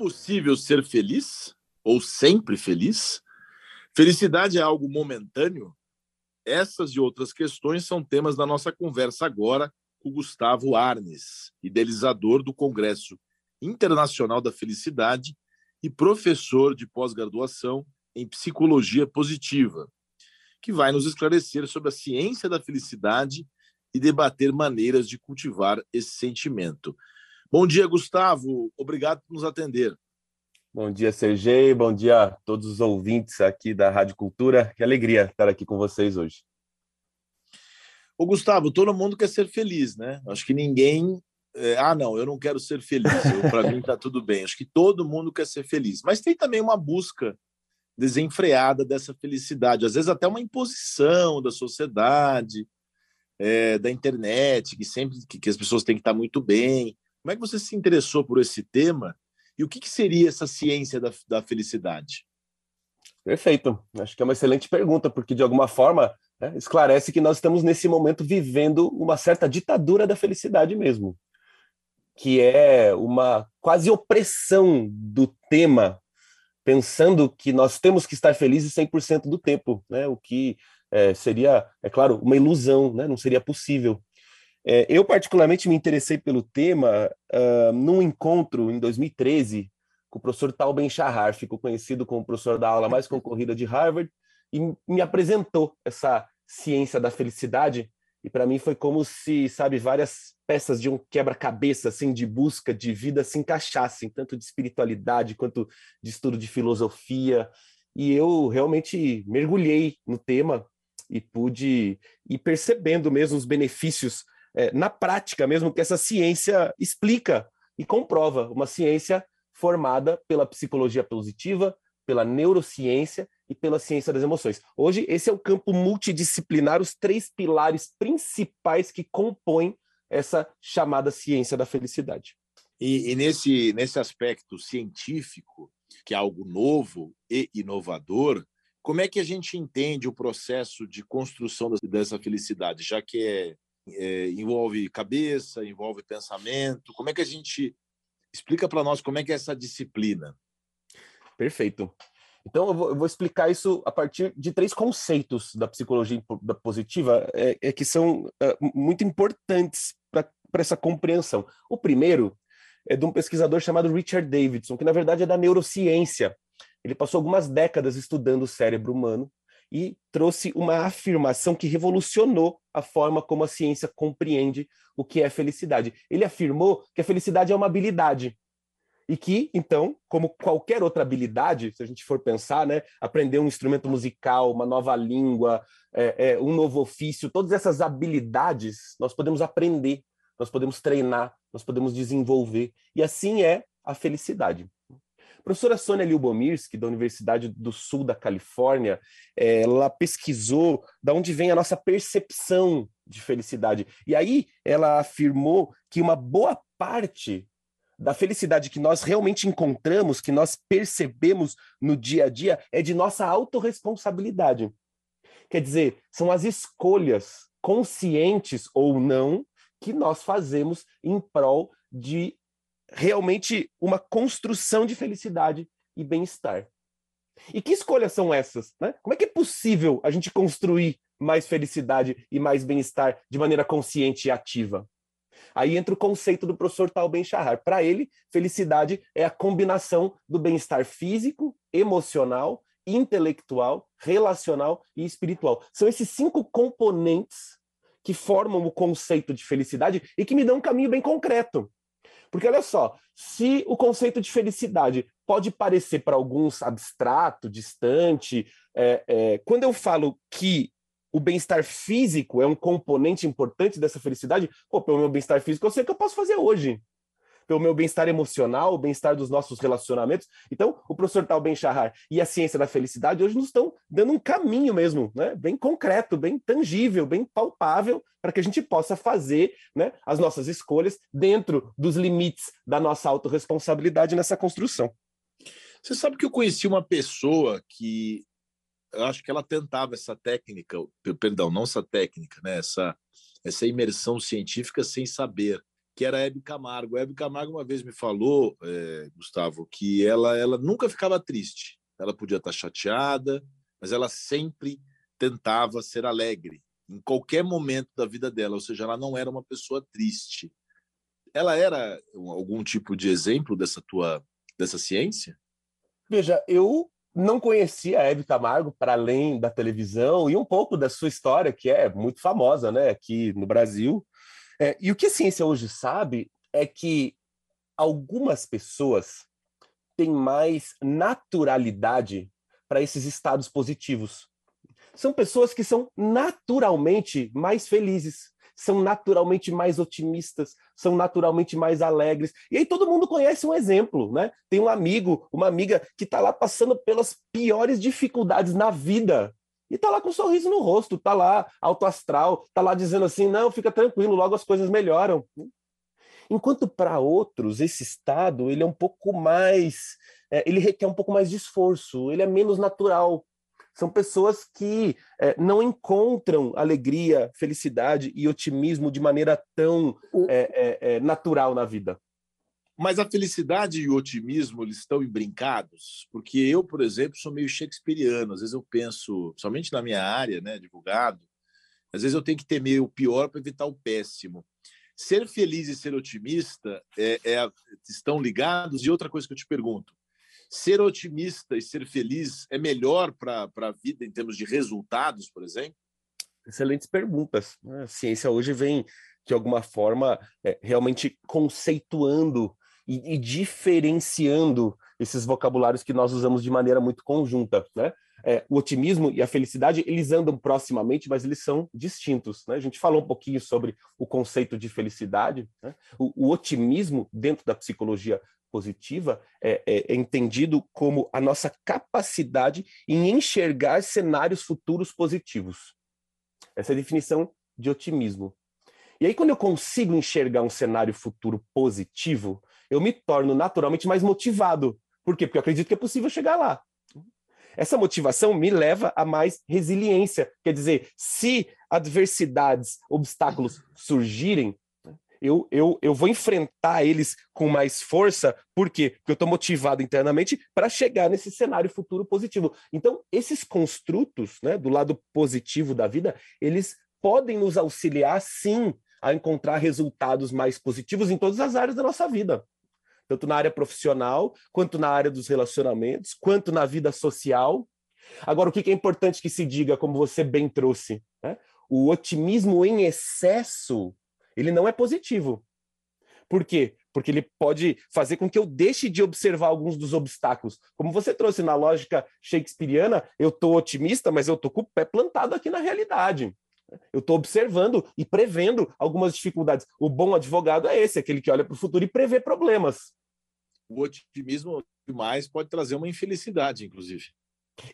possível ser feliz? Ou sempre feliz? Felicidade é algo momentâneo? Essas e outras questões são temas da nossa conversa agora com Gustavo Arnes, idealizador do Congresso Internacional da Felicidade e professor de pós-graduação em Psicologia Positiva, que vai nos esclarecer sobre a ciência da felicidade e debater maneiras de cultivar esse sentimento. Bom dia, Gustavo. Obrigado por nos atender. Bom dia, Sergei. Bom dia a todos os ouvintes aqui da Rádio Cultura. Que alegria estar aqui com vocês hoje. Ô, Gustavo, todo mundo quer ser feliz, né? Acho que ninguém. É, ah, não, eu não quero ser feliz. Para mim está tudo bem. Acho que todo mundo quer ser feliz. Mas tem também uma busca desenfreada dessa felicidade, às vezes até uma imposição da sociedade, é, da internet, que sempre que, que, as pessoas têm que estar muito bem. Como é que você se interessou por esse tema e o que, que seria essa ciência da, da felicidade? Perfeito. Acho que é uma excelente pergunta, porque de alguma forma né, esclarece que nós estamos nesse momento vivendo uma certa ditadura da felicidade mesmo, que é uma quase opressão do tema pensando que nós temos que estar felizes 100% do tempo, né? o que é, seria, é claro, uma ilusão, né? não seria possível. É, eu, particularmente, me interessei pelo tema uh, num encontro em 2013 com o professor Tal Ben-Shahar, ficou conhecido como professor da aula mais concorrida de Harvard, e me apresentou essa ciência da felicidade, e para mim foi como se, sabe, várias peças de um quebra-cabeça assim de busca de vida se encaixassem, tanto de espiritualidade quanto de estudo de filosofia. E eu realmente mergulhei no tema e pude ir percebendo mesmo os benefícios é, na prática mesmo que essa ciência explica e comprova, uma ciência formada pela psicologia positiva, pela neurociência e pela ciência das emoções. Hoje, esse é o campo multidisciplinar, os três pilares principais que compõem essa chamada ciência da felicidade. E, e, nesse, nesse aspecto científico, que é algo novo e inovador, como é que a gente entende o processo de construção dessa felicidade, já que é, é, envolve cabeça, envolve pensamento? Como é que a gente explica para nós como é que é essa disciplina? Perfeito. Então, eu vou, eu vou, explicar isso a partir de três conceitos da psicologia positiva é, é que são é, muito importantes para essa compreensão. O primeiro é de um pesquisador chamado Richard Davidson, que na verdade é da neurociência. Ele passou algumas décadas estudando o cérebro humano e trouxe uma afirmação que revolucionou a forma como a ciência compreende o que é felicidade. Ele afirmou que a felicidade é uma habilidade e que, então, como qualquer outra habilidade, se a gente for pensar, né, aprender um instrumento musical, uma nova língua, é, é, um novo ofício, todas essas habilidades nós podemos aprender, nós podemos treinar, nós podemos desenvolver, e assim é a felicidade. A professora Sônia Lyubomirsky, da Universidade do Sul da Califórnia, ela pesquisou da onde vem a nossa percepção de felicidade. E aí ela afirmou que uma boa parte da felicidade que nós realmente encontramos, que nós percebemos no dia a dia, é de nossa autorresponsabilidade. Quer dizer, são as escolhas, conscientes ou não, que nós fazemos em prol de realmente uma construção de felicidade e bem-estar. E que escolhas são essas? Né? Como é que é possível a gente construir mais felicidade e mais bem-estar de maneira consciente e ativa? Aí entra o conceito do professor Tal Ben-Shahar. Para ele, felicidade é a combinação do bem-estar físico, emocional, intelectual, relacional e espiritual. São esses cinco componentes que formam o conceito de felicidade e que me dão um caminho bem concreto. Porque olha só, se o conceito de felicidade pode parecer para alguns abstrato, distante, é, é, quando eu falo que o bem-estar físico é um componente importante dessa felicidade, pô, pelo meu bem-estar físico, eu sei o que eu posso fazer hoje. Pelo meu bem-estar emocional, o bem-estar dos nossos relacionamentos. Então, o professor Tal Ben Shahar e a ciência da felicidade hoje nos estão dando um caminho mesmo, né? bem concreto, bem tangível, bem palpável, para que a gente possa fazer né, as nossas escolhas dentro dos limites da nossa autorresponsabilidade nessa construção. Você sabe que eu conheci uma pessoa que eu acho que ela tentava essa técnica, perdão, não essa técnica, né? essa, essa imersão científica sem saber que era a Hebe Camargo. A Hebe Camargo uma vez me falou, é, Gustavo, que ela, ela nunca ficava triste. Ela podia estar chateada, mas ela sempre tentava ser alegre em qualquer momento da vida dela, ou seja, ela não era uma pessoa triste. Ela era algum tipo de exemplo dessa tua dessa ciência? Veja, eu não conhecia a Hebe Camargo para além da televisão e um pouco da sua história, que é muito famosa, né, aqui no Brasil. É, e o que a ciência hoje sabe é que algumas pessoas têm mais naturalidade para esses estados positivos. São pessoas que são naturalmente mais felizes, são naturalmente mais otimistas, são naturalmente mais alegres. E aí todo mundo conhece um exemplo, né? Tem um amigo, uma amiga que está lá passando pelas piores dificuldades na vida, e tá lá com um sorriso no rosto, tá lá alto astral, tá lá dizendo assim: não, fica tranquilo, logo as coisas melhoram. Enquanto para outros, esse estado ele é um pouco mais. É, ele requer um pouco mais de esforço, ele é menos natural. São pessoas que é, não encontram alegria, felicidade e otimismo de maneira tão é, é, é natural na vida. Mas a felicidade e o otimismo eles estão embrincados, porque eu, por exemplo, sou meio shakespeariano. Às vezes eu penso, somente na minha área, né, advogado, às vezes eu tenho que temer o pior para evitar o péssimo. Ser feliz e ser otimista é, é, estão ligados. E outra coisa que eu te pergunto: ser otimista e ser feliz é melhor para a vida em termos de resultados, por exemplo? Excelentes perguntas. A ciência hoje vem, de alguma forma, é, realmente conceituando e, e diferenciando esses vocabulários que nós usamos de maneira muito conjunta, né? É, o otimismo e a felicidade eles andam proximamente, mas eles são distintos. Né? A gente falou um pouquinho sobre o conceito de felicidade. Né? O, o, otimismo dentro da psicologia positiva é, é, é, entendido como a nossa capacidade em enxergar cenários futuros positivos. Essa é a definição de otimismo. E aí, quando eu consigo enxergar um cenário futuro positivo, eu me torno naturalmente mais motivado. Por quê? Porque eu acredito que é possível chegar lá. Essa motivação me leva a mais resiliência. Quer dizer, se adversidades, obstáculos surgirem, eu, eu, eu vou enfrentar eles com mais força. Por quê? Porque eu estou motivado internamente para chegar nesse cenário futuro positivo. Então, esses construtos, né, do lado positivo da vida, eles podem nos auxiliar, sim, a encontrar resultados mais positivos em todas as áreas da nossa vida tanto na área profissional, quanto na área dos relacionamentos, quanto na vida social. Agora, o que é importante que se diga, como você bem trouxe, né? o otimismo em excesso, ele não é positivo. Por quê? Porque ele pode fazer com que eu deixe de observar alguns dos obstáculos. Como você trouxe na lógica shakespeariana, eu estou otimista, mas eu estou com o pé plantado aqui na realidade. Eu estou observando e prevendo algumas dificuldades. O bom advogado é esse, aquele que olha para o futuro e prevê problemas o otimismo demais pode trazer uma infelicidade, inclusive.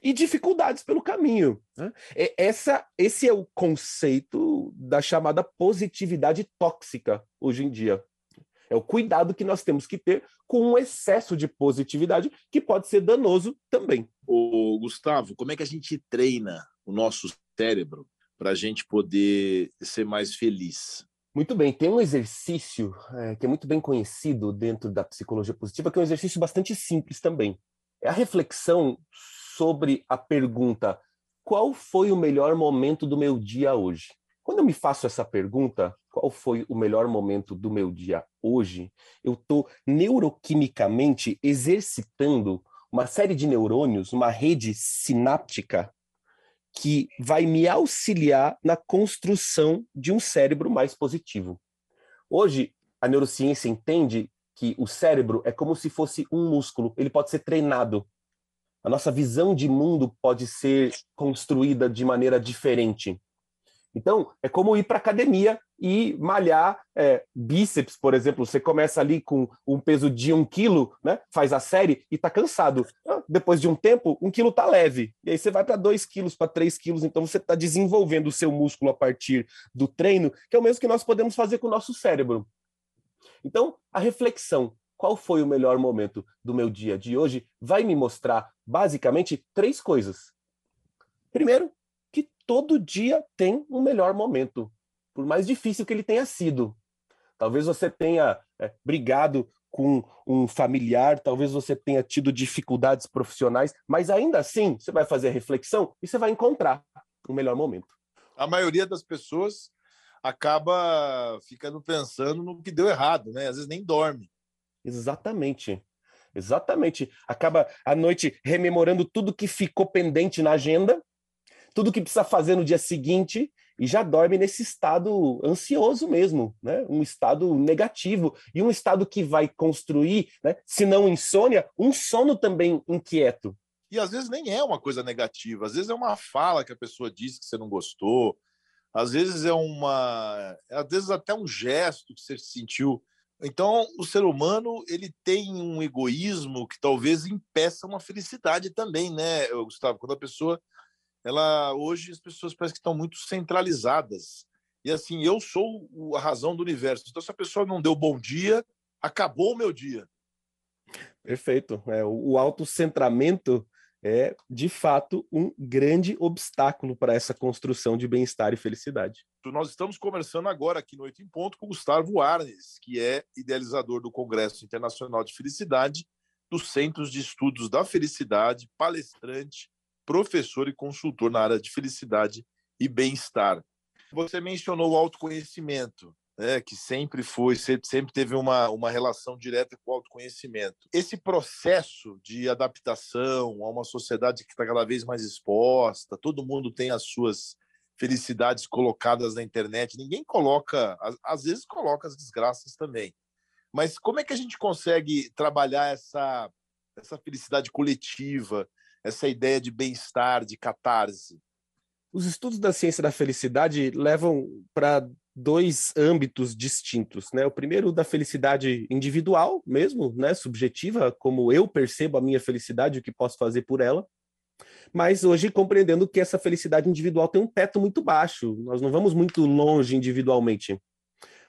E dificuldades pelo caminho. Né? Essa, esse é o conceito da chamada positividade tóxica hoje em dia. É o cuidado que nós temos que ter com um excesso de positividade que pode ser danoso também. O Gustavo, como é que a gente treina o nosso cérebro para a gente poder ser mais feliz? Muito bem, tem um exercício é, que é muito bem conhecido dentro da psicologia positiva, que é um exercício bastante simples também. É a reflexão sobre a pergunta: qual foi o melhor momento do meu dia hoje? Quando eu me faço essa pergunta, qual foi o melhor momento do meu dia hoje? Eu estou neuroquimicamente exercitando uma série de neurônios, uma rede sináptica que vai me auxiliar na construção de um cérebro mais positivo. Hoje, a neurociência entende que o cérebro é como se fosse um músculo, ele pode ser treinado. A nossa visão de mundo pode ser construída de maneira diferente. Então, é como ir para academia e malhar é, bíceps, por exemplo. Você começa ali com um peso de um quilo, né? faz a série e está cansado. Depois de um tempo, um quilo está leve. E aí você vai para dois quilos, para três quilos. Então, você está desenvolvendo o seu músculo a partir do treino, que é o mesmo que nós podemos fazer com o nosso cérebro. Então, a reflexão. Qual foi o melhor momento do meu dia de hoje? Vai me mostrar, basicamente, três coisas. Primeiro, todo dia tem um melhor momento, por mais difícil que ele tenha sido. Talvez você tenha é, brigado com um familiar, talvez você tenha tido dificuldades profissionais, mas ainda assim você vai fazer a reflexão e você vai encontrar o melhor momento. A maioria das pessoas acaba ficando pensando no que deu errado, né? Às vezes nem dorme. Exatamente. Exatamente. Acaba à noite rememorando tudo que ficou pendente na agenda, tudo que precisa fazer no dia seguinte e já dorme nesse estado ansioso mesmo, né? Um estado negativo e um estado que vai construir, né? Se não insônia, um sono também inquieto. E às vezes nem é uma coisa negativa, às vezes é uma fala que a pessoa disse que você não gostou, às vezes é uma, às vezes até um gesto que você sentiu. Então, o ser humano ele tem um egoísmo que talvez impeça uma felicidade também, né, Gustavo? Quando a pessoa, ela hoje as pessoas parecem que estão muito centralizadas. E assim, eu sou a razão do universo. Então, se a pessoa não deu bom dia, acabou o meu dia. Perfeito. É, o autocentramento é, de fato, um grande obstáculo para essa construção de bem-estar e felicidade. Nós estamos conversando agora aqui no Oito em Ponto com Gustavo Arnes, que é idealizador do Congresso Internacional de Felicidade, dos Centros de Estudos da Felicidade, palestrante, professor e consultor na área de felicidade e bem-estar. Você mencionou o autoconhecimento né, que sempre foi, sempre teve uma, uma relação direta com o autoconhecimento. Esse processo de adaptação a uma sociedade que está cada vez mais exposta, todo mundo tem as suas felicidades colocadas na internet, ninguém coloca, às vezes coloca as desgraças também. Mas como é que a gente consegue trabalhar essa, essa felicidade coletiva, essa ideia de bem-estar, de catarse? Os estudos da ciência da felicidade levam para dois âmbitos distintos, né? O primeiro da felicidade individual mesmo, né, subjetiva, como eu percebo a minha felicidade, o que posso fazer por ela. Mas hoje compreendendo que essa felicidade individual tem um teto muito baixo, nós não vamos muito longe individualmente.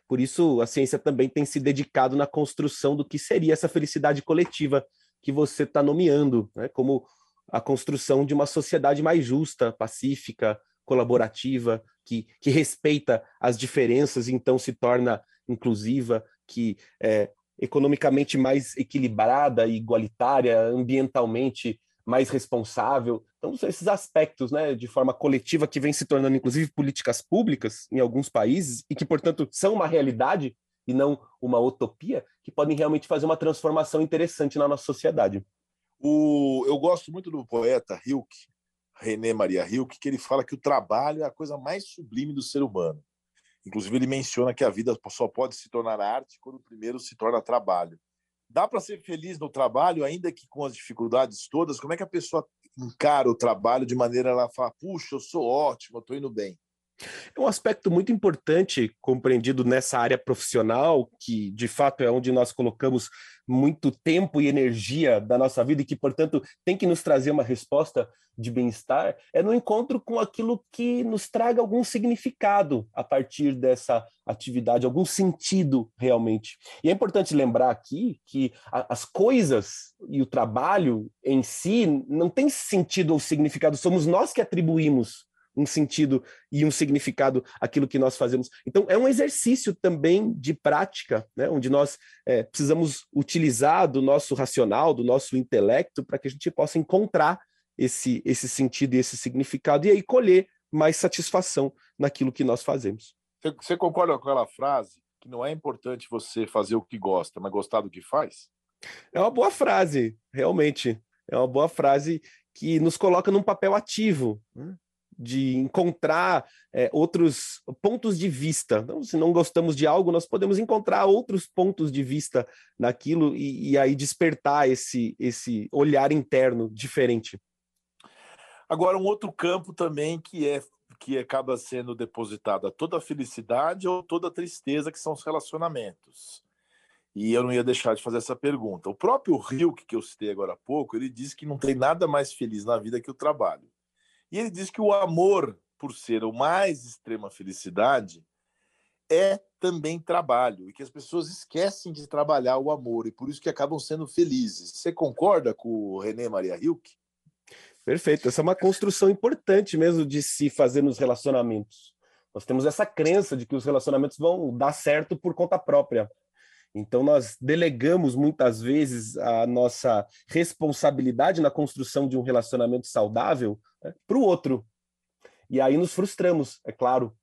Por isso a ciência também tem se dedicado na construção do que seria essa felicidade coletiva que você está nomeando, né, como a construção de uma sociedade mais justa, pacífica, colaborativa, que, que respeita as diferenças, então se torna inclusiva, que é economicamente mais equilibrada e igualitária, ambientalmente mais responsável. Então, são esses aspectos, né, de forma coletiva, que vem se tornando, inclusive, políticas públicas em alguns países e que, portanto, são uma realidade e não uma utopia, que podem realmente fazer uma transformação interessante na nossa sociedade. O, eu gosto muito do poeta Hilke, René Maria Rilke, que ele fala que o trabalho é a coisa mais sublime do ser humano. Inclusive, ele menciona que a vida só pode se tornar arte quando primeiro se torna trabalho. Dá para ser feliz no trabalho, ainda que com as dificuldades todas? Como é que a pessoa encara o trabalho de maneira ela fala, puxa, eu sou ótimo, eu estou indo bem? É um aspecto muito importante compreendido nessa área profissional, que de fato é onde nós colocamos muito tempo e energia da nossa vida e que, portanto, tem que nos trazer uma resposta de bem-estar, é no encontro com aquilo que nos traga algum significado a partir dessa atividade, algum sentido realmente. E é importante lembrar aqui que a, as coisas e o trabalho em si não tem sentido ou significado, somos nós que atribuímos um sentido e um significado aquilo que nós fazemos. Então, é um exercício também de prática, né, onde nós é, precisamos utilizar do nosso racional, do nosso intelecto, para que a gente possa encontrar esse, esse sentido e esse significado, e aí colher mais satisfação naquilo que nós fazemos. Você, você concorda com aquela frase que não é importante você fazer o que gosta, mas gostar do que faz? É uma boa frase, realmente. É uma boa frase que nos coloca num papel ativo. Né? De encontrar é, outros pontos de vista. Então, se não gostamos de algo, nós podemos encontrar outros pontos de vista naquilo e, e aí despertar esse, esse olhar interno diferente. Agora, um outro campo também que é que acaba sendo depositada toda a felicidade ou toda a tristeza, que são os relacionamentos. E eu não ia deixar de fazer essa pergunta. O próprio Rio, que eu citei agora há pouco, ele diz que não tem nada mais feliz na vida que o trabalho. E ele diz que o amor, por ser o mais extrema felicidade, é também trabalho e que as pessoas esquecem de trabalhar o amor e por isso que acabam sendo felizes. Você concorda com o René Maria Hilke? Perfeito. Essa é uma construção importante mesmo de se fazer nos relacionamentos. Nós temos essa crença de que os relacionamentos vão dar certo por conta própria. Então, nós delegamos muitas vezes a nossa responsabilidade na construção de um relacionamento saudável né, para o outro. E aí nos frustramos, é claro,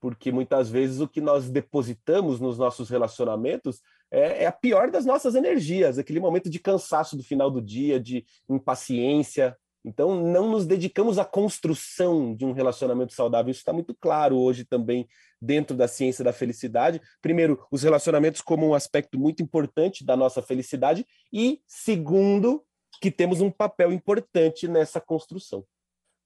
porque muitas vezes o que nós depositamos nos nossos relacionamentos é, é, a pior das nossas energias, aquele momento de cansaço do final do dia, de impaciência, então, não nos dedicamos à construção de um relacionamento saudável. Isso está muito claro hoje também dentro da ciência da felicidade. Primeiro, os relacionamentos como um aspecto muito importante da nossa felicidade. E, segundo, que temos um papel importante nessa construção.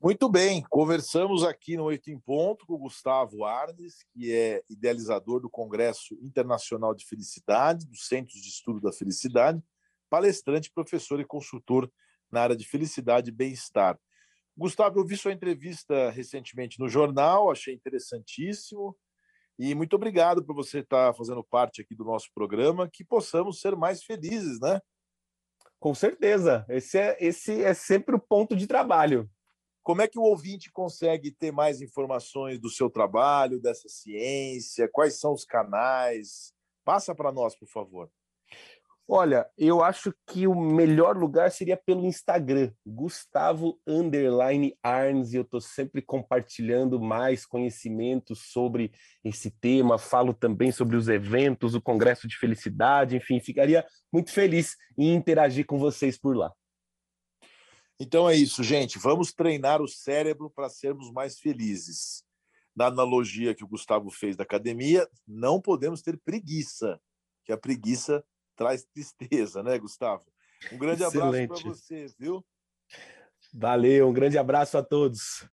Muito bem, conversamos aqui no Oito em Ponto com o Gustavo Arnes, que é idealizador do Congresso Internacional de Felicidade, do Centro de Estudo da Felicidade, palestrante, professor e consultor na área de felicidade e bem-estar. Gustavo, eu vi sua entrevista recentemente no jornal, achei interessantíssimo. E muito obrigado por você estar fazendo parte aqui do nosso programa, que possamos ser mais felizes, né? Com certeza. Esse é, esse é sempre o ponto de trabalho. Como é que o ouvinte consegue ter mais informações do seu trabalho, dessa ciência? Quais são os canais? Passa para nós, por favor. Olha, eu acho que o melhor lugar seria pelo Instagram, Gustavo Underline Arns, e eu estou sempre compartilhando mais conhecimentos sobre esse tema, falo também sobre os eventos, o Congresso de Felicidade, enfim, ficaria muito feliz em interagir com vocês por lá. Então é isso, gente. Vamos treinar o cérebro para sermos mais felizes. Na analogia que o Gustavo fez da academia, não podemos ter preguiça, que a preguiça traz tristeza, né, Gustavo? Um grande Excelente. abraço para você, viu? Valeu, um grande abraço a todos.